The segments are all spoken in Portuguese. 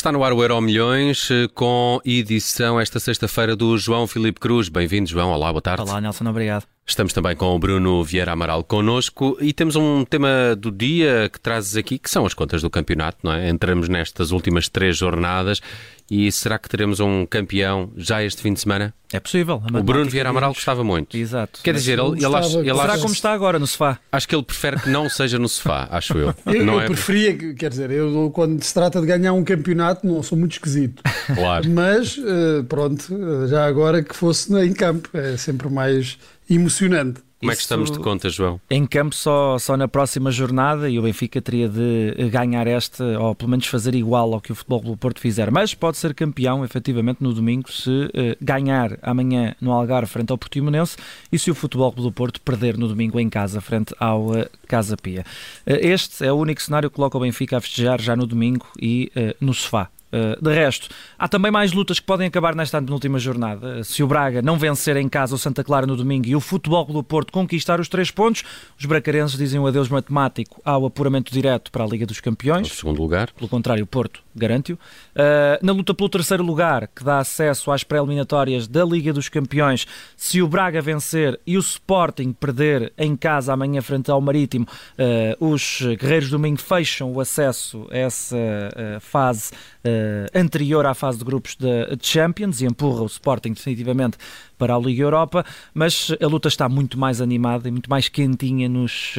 Está no ar o Euro Milhões eh, com edição esta sexta-feira do João Filipe Cruz. Bem-vindo, João. Olá, boa tarde. Olá, Nelson, obrigado. Estamos também com o Bruno Vieira Amaral connosco e temos um tema do dia que trazes aqui, que são as contas do campeonato, não é? Entramos nestas últimas três jornadas e será que teremos um campeão já este fim de semana? É possível. O Bruno Vieira Amaral gostava muito. Exato. Quer dizer, ele, ele, acha, ele Será acha- como está agora, no sofá? acho que ele prefere que não seja no sofá, acho eu. Eu, não eu é? preferia, que- quer dizer, eu quando se trata de ganhar um campeonato não sou muito esquisito, Claro. mas eh, pronto, eh, já agora que fosse em campo, é sempre mais emocionante. Como é que estamos de contas, João? Em campo só, só na próxima jornada e o Benfica teria de ganhar esta, ou pelo menos fazer igual ao que o Futebol do Porto fizer. Mas pode ser campeão, efetivamente, no domingo, se eh, ganhar amanhã no Algarve frente ao Portimonense e se o Futebol do Porto perder no domingo em casa frente ao eh, Casa Pia. Eh, este é o único cenário que coloca o Benfica a festejar já no domingo e eh, no sofá. Uh, de resto, há também mais lutas que podem acabar nesta última jornada. Se o Braga não vencer em casa o Santa Clara no domingo e o Futebol do Porto conquistar os três pontos, os bracarenses dizem um adeus matemático ao apuramento direto para a Liga dos No Campeões. segundo lugar. Pelo contrário, o Porto garante-o. Uh, na luta pelo terceiro lugar, que dá acesso às pré-eliminatórias da Liga dos Campeões, se o Braga vencer e o Sporting perder em casa amanhã frente ao Marítimo, uh, os Guerreiros do Minho fecham o acesso a essa uh, fase anterior à fase de grupos da Champions e empurra o Sporting definitivamente para a Liga Europa, mas a luta está muito mais animada e muito mais quentinha nos,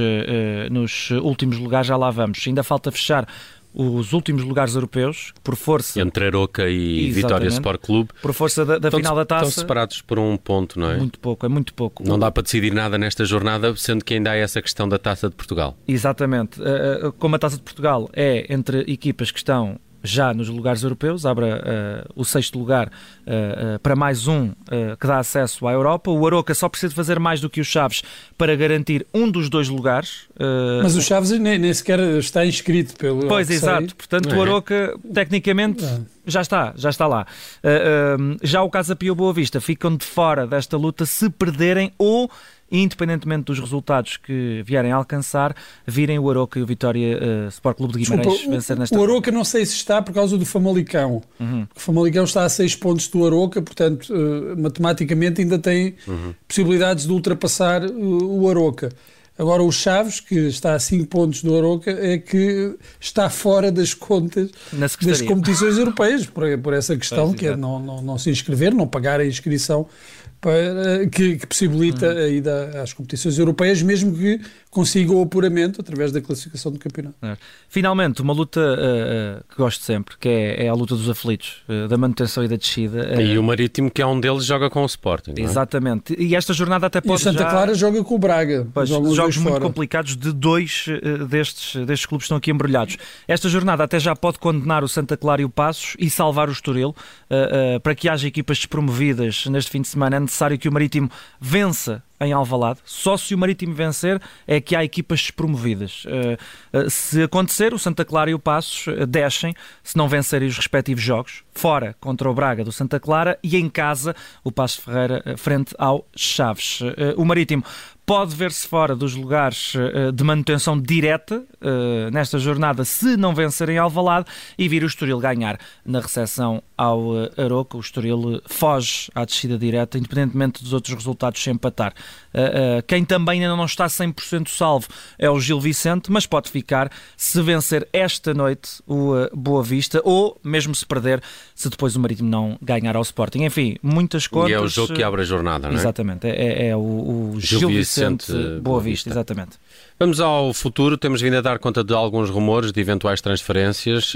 nos últimos lugares, já lá vamos. Ainda falta fechar os últimos lugares europeus, por força, Entre Aroca e Exatamente. Vitória Sport Clube. por força da, da Estão- final da Estão taça. separados por um ponto, não é? Muito pouco, é muito pouco. Não dá para decidir nada nesta jornada, sendo que ainda há essa questão da taça de Portugal. Exatamente. Uh, uh, Como a Taça de Portugal é entre equipas que estão já nos lugares europeus, abre uh, o sexto lugar uh, uh, para mais um uh, que dá acesso à Europa. O Aroca só precisa fazer mais do que o Chaves para garantir um dos dois lugares. Mas o Chaves nem, nem sequer está inscrito pelo. Pois, sei. exato. Portanto, É. o Aroca, tecnicamente, É. já está, já está lá. Já o Casa Pia e o Boa Vista ficam de fora desta luta se perderem ou, independentemente dos resultados que vierem a alcançar, virem o Aroca e o Vitória uh, Sport Clube de Desculpa, Guimarães vencer nesta o, o Aroca não sei se está por causa do Famalicão. Uhum. O Famalicão está a 6 pontos do Aroca, portanto, eh, matematicamente ainda tem possibilidades de ultrapassar eh, o Aroca. Agora, o Chaves, que está a 5 pontos do Aroca, é que está fora das contas das competições europeias, por, por essa questão Pois, que é não, não, não se inscrever, não pagar a inscrição para, que, que possibilita Uhum. a ida às competições europeias, mesmo que consiga o apuramento através da classificação do campeonato. É. Finalmente, uma luta uh, uh, que gosto sempre, que é, é a luta dos aflitos, uh, da manutenção e da descida. Uh, E o Marítimo, que é um deles, joga com o Sporting. não é? Exatamente. E esta jornada até E o pode Santa já... Clara joga com o Braga. Pois, jogos muito fora. complicados de dois destes, destes clubes que estão aqui embrulhados. Esta jornada até já pode condenar o Santa Clara e o Passos e salvar o Estoril. Para que haja equipas despromovidas neste fim de semana é necessário que o Marítimo vença em Alvalade. Só se o Marítimo vencer é que há equipas despromovidas. Eh, eh, se acontecer, o Santa Clara e o Passos eh, descem, se não vencerem os respectivos jogos, fora contra o Braga do Santa Clara e em casa o Passos Ferreira frente ao Chaves. O Marítimo pode ver-se fora dos lugares de manutenção direta nesta jornada se não vencer em Alvalade e vir o Estoril ganhar na recepção ao Aroca. O Estoril foge à descida direta, independentemente dos outros resultados se empatar. Eh, eh, Quem também ainda não está 100% salvo é o Gil Vicente, mas pode ficar se vencer esta noite o eh, Boa Vista ou mesmo se perder se depois o Marítimo não ganhar ao Sporting. Enfim, muitas contas. E é o jogo que abre a jornada, não é? Exatamente, é, é- é o, o Gil Gil, Vicente, Vicente, Boa Boa Vista. Vista, exatamente. Vamos ao futuro. Temos vindo a dar conta de alguns rumores de eventuais transferências.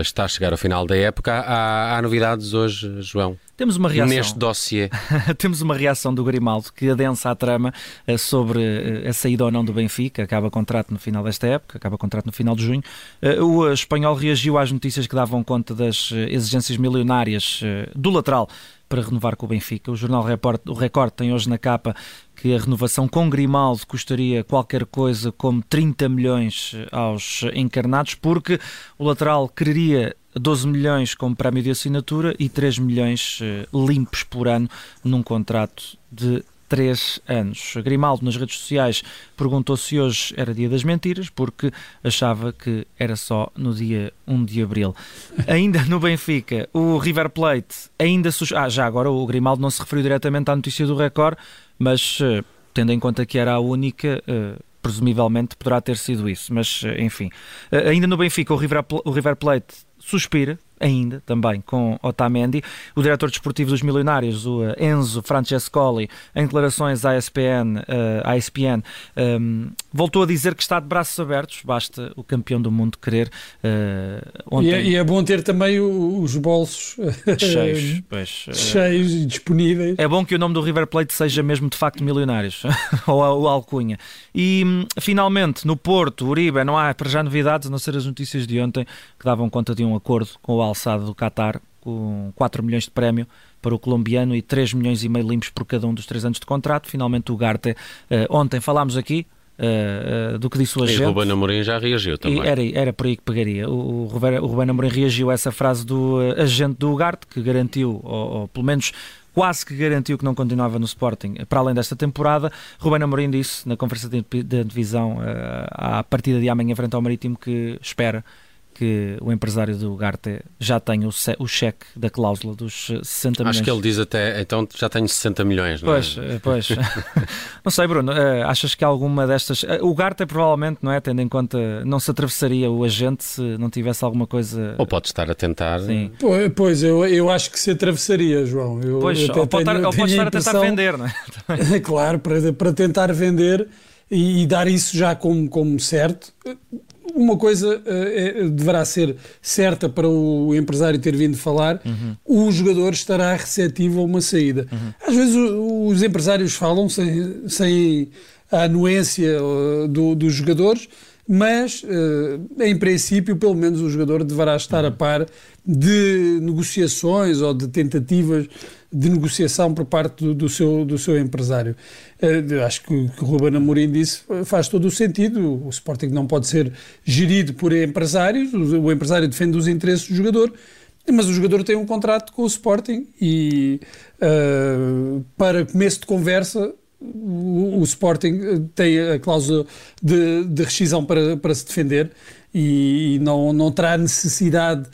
Está a chegar ao final da época. Há, há novidades hoje, João, Temos uma reação. neste dossiê. Temos uma reação do Grimaldo que adensa a trama eh, sobre eh, a saída ou não do Benfica. Acaba contrato no final desta época, acaba contrato no final de junho. Eh, O espanhol reagiu às notícias que davam conta das exigências milionárias do lateral para renovar com o Benfica. O jornal Report, o Record tem hoje na capa que a renovação com Grimaldo custaria qualquer coisa como 30 milhões eh, aos encarnados, porque o lateral quereria 12 milhões como prémio de assinatura e 3 milhões eh, limpos por ano num contrato de três anos. Grimaldo, nas redes sociais, perguntou se hoje era dia das mentiras, porque achava que era só no dia 1 de abril. Ainda no Benfica, o River Plate ainda. Ah, já agora o Grimaldo não se referiu diretamente à notícia do Record, mas uh, tendo em conta que era a única. Uh, presumivelmente poderá ter sido isso, mas uh, enfim. ainda no Benfica, o River, o River Plate suspira ainda também com Otamendi. O diretor desportivo dos Milionários, o eh, Enzo Francescoli, em declarações à ESPN, uh, à ESPN um, voltou a dizer que está de braços abertos, basta o campeão do mundo querer. Uh, ontem... e, é, e, é, bom ter também os bolsos cheios, pois, cheios e disponíveis. É bom que o nome do River Plate seja mesmo de facto Milionários, ou o Alcunha. E hum, finalmente, no Porto, Uribe, não há para já novidades, a não ser as notícias de ontem, que davam conta de um acordo com o alçado do Qatar, com 4 milhões de prémio para o colombiano e 3 milhões e meio limpos por cada um dos 3 anos de contrato. Finalmente o Garte, uh, ontem falámos aqui, Uh, uh, do que disse o agente. E o Ruben Amorim já reagiu também. era, era por aí que pegaria. O, o, Ruben, o Ruben Amorim reagiu a essa frase do uh, agente do Ugarte, que garantiu, ou, ou, pelo menos quase que garantiu que não continuava no Sporting para além desta temporada. Ruben Amorim disse na conferência de, de divisão à partida de amanhã frente ao Marítimo que espera que o empresário do Garte já tem o, o cheque da cláusula dos 60 milhões. Acho que ele diz até, então já tenho 60 milhões, não é? Pois, eh, pois. não sei, Bruno, eh, achas que alguma destas... Eh, o Garte provavelmente, não é, tendo em conta, não se atravessaria o agente se não tivesse alguma coisa... Ou pode estar a tentar... Sim. Pois, eu, eu acho que se atravessaria, João. Eu, pois, ou pode, tenho, estar, ou pode estar a tentar vender, não é? claro, para, para tentar vender e, e dar isso já como, como certo uma coisa é, deverá ser certa para o empresário ter vindo falar, uhum. o jogador estará receptivo a uma saída. Uhum. Às vezes os empresários falam sem, sem a anuência uh, do, dos jogadores, mas uh, em princípio, pelo menos o jogador deverá estar a par de negociações ou de tentativas de negociação por parte do, do seu, do seu empresário. Uh, acho que o que Ruben Amorim disse faz todo o sentido. O Sporting não pode ser gerido por empresários, o, o empresário defende os interesses do jogador, mas o jogador tem um contrato com o Sporting e uh, para começo de conversa o, o Sporting eh, tem a cláusula de, de rescisão para, para se defender e, e não, não terá necessidade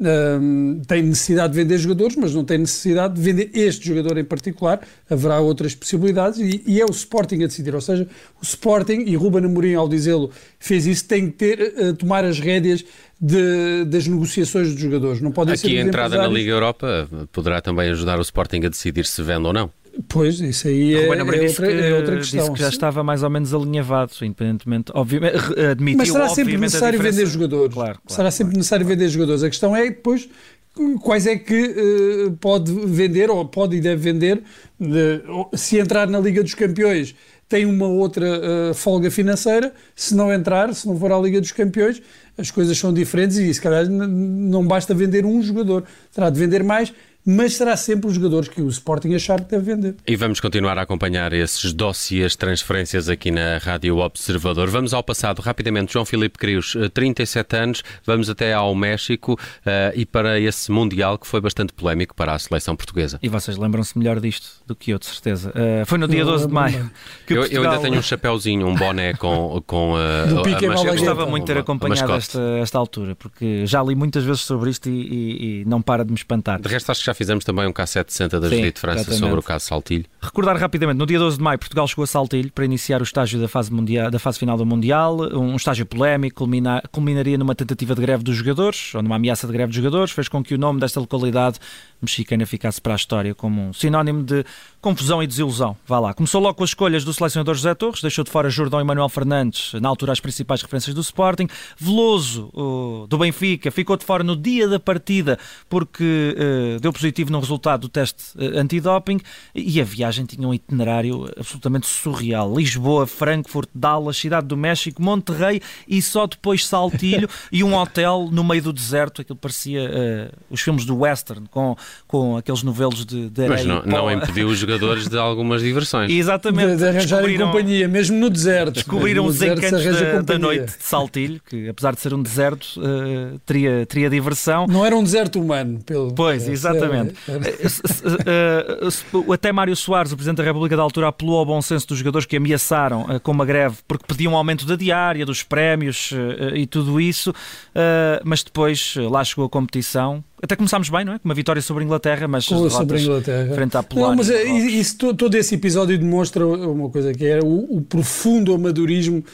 um, tem necessidade de vender jogadores, mas não tem necessidade de vender este jogador em particular. Haverá outras possibilidades e, e é o Sporting a decidir. Ou seja, o Sporting, e Ruben Amorim, ao dizê-lo, fez isso, tem que ter, uh, tomar as rédeas de, das negociações dos jogadores. Não pode Aqui ser a entrada na Liga Europa poderá também ajudar o Sporting a decidir se vende ou não. Pois, isso aí é, é, outra, é outra questão. Disse que já estava mais ou menos alinhavado, independentemente, obviamente, admitiu, Mas será sempre necessário vender jogadores. Claro, claro, será sempre claro, necessário vender jogadores. A questão é depois quais é que uh, pode vender, ou pode e deve vender, de, se entrar na Liga dos Campeões tem uma outra uh, folga financeira, se não entrar, se não for à Liga dos Campeões, as coisas são diferentes e se calhar não basta vender um jogador, terá de vender mais mas será sempre os jogadores que o Sporting achar que deve vender. E vamos continuar a acompanhar esses dossiês, transferências aqui na Rádio Observador. Vamos ao passado rapidamente. João Filipe Crios, 37 eh, anos, vamos até ao México uh, e para esse Mundial que foi bastante polémico para a seleção portuguesa. E vocês lembram-se melhor disto do que eu, de certeza. Uh, foi no dia 12 de maio. Que eu, Portugal... eu ainda tenho um chapéuzinho, um boné com, com uh, do Pique a, a Eu gostava muito de ter acompanhado esta, esta altura, porque já li muitas vezes sobre isto e, e, e não para de me espantar. De resto, acho que já fizemos também um K760 da Judite França exatamente. sobre o caso Saltilho. Recordar rapidamente, no dia 12 de maio, Portugal chegou a Saltilho para iniciar o estágio da fase, mundial, da fase final do Mundial, um estágio polémico, culmina, culminaria numa tentativa de greve dos jogadores, ou numa ameaça de greve dos jogadores, fez com que o nome desta localidade mexicana ficasse para a história como um sinónimo de confusão e desilusão. Vá lá. Começou logo com as escolhas do selecionador José Torres, deixou de fora Jordão e Manuel Fernandes, na altura as principais referências do Sporting. Veloso, do Benfica, ficou de fora no dia da partida porque uh, deu positivo no resultado do teste uh, antidoping e a viagem tinha um itinerário absolutamente surreal. Lisboa, Frankfurt, Dallas, Cidade do México, Monterrey e só depois Saltilho e um hotel no meio do deserto, aquilo parecia uh, os filmes do western, com com aqueles novelos de, de Mas não, não impediu os jogadores de algumas diversões. Exatamente. De, de arranjarem companhia, mesmo no deserto. Descobriram os encantos da, da, noite de Saltilho, que apesar de ser um deserto, uh, teria, teria diversão. Não era um deserto humano. Pelo, pois, exatamente. Até Mário Soares, o Presidente da República da altura, apelou ao bom senso dos jogadores que ameaçaram com uma greve porque pediam um aumento da diária, dos prémios e tudo isso, mas depois lá chegou a competição até começámos bem, não é? Com uma vitória sobre a Inglaterra, mas sobre a Inglaterra. frente à Polónia. Não, mas é, isso, todo esse episódio demonstra uma coisa que é o, o profundo amadorismo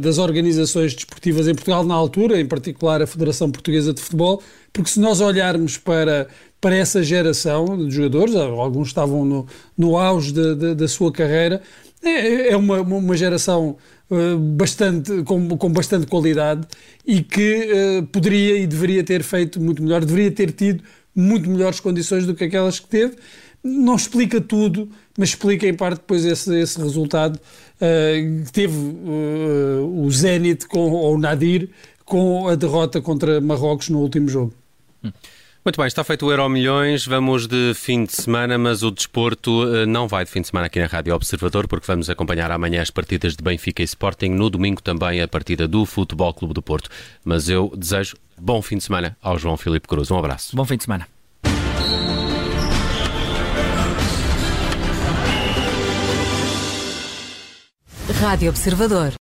das organizações desportivas em Portugal na altura, em particular a Federação Portuguesa de Futebol, porque se nós olharmos para, para essa geração de jogadores, alguns estavam no, no auge de, de, da sua carreira, é, é uma, uma geração bastante, com, com bastante qualidade e que uh, poderia e deveria ter feito muito melhor, deveria ter tido muito melhores condições do que aquelas que teve. Não explica tudo, mas explica em parte depois esse, esse resultado uh, teve o Zenit com, ou o Nadir com a derrota contra Marrocos no último jogo. Hum. Muito bem, está feito o Euro Milhões, vamos de fim de semana, mas o desporto eh, não vai de fim de semana aqui na Rádio Observador, porque vamos acompanhar amanhã as partidas de Benfica e Sporting, no domingo também a partida do Futebol Clube do Porto. Mas eu desejo bom fim de semana ao João Filipe Cruz. Um abraço. Bom fim de semana. Rádio Observador.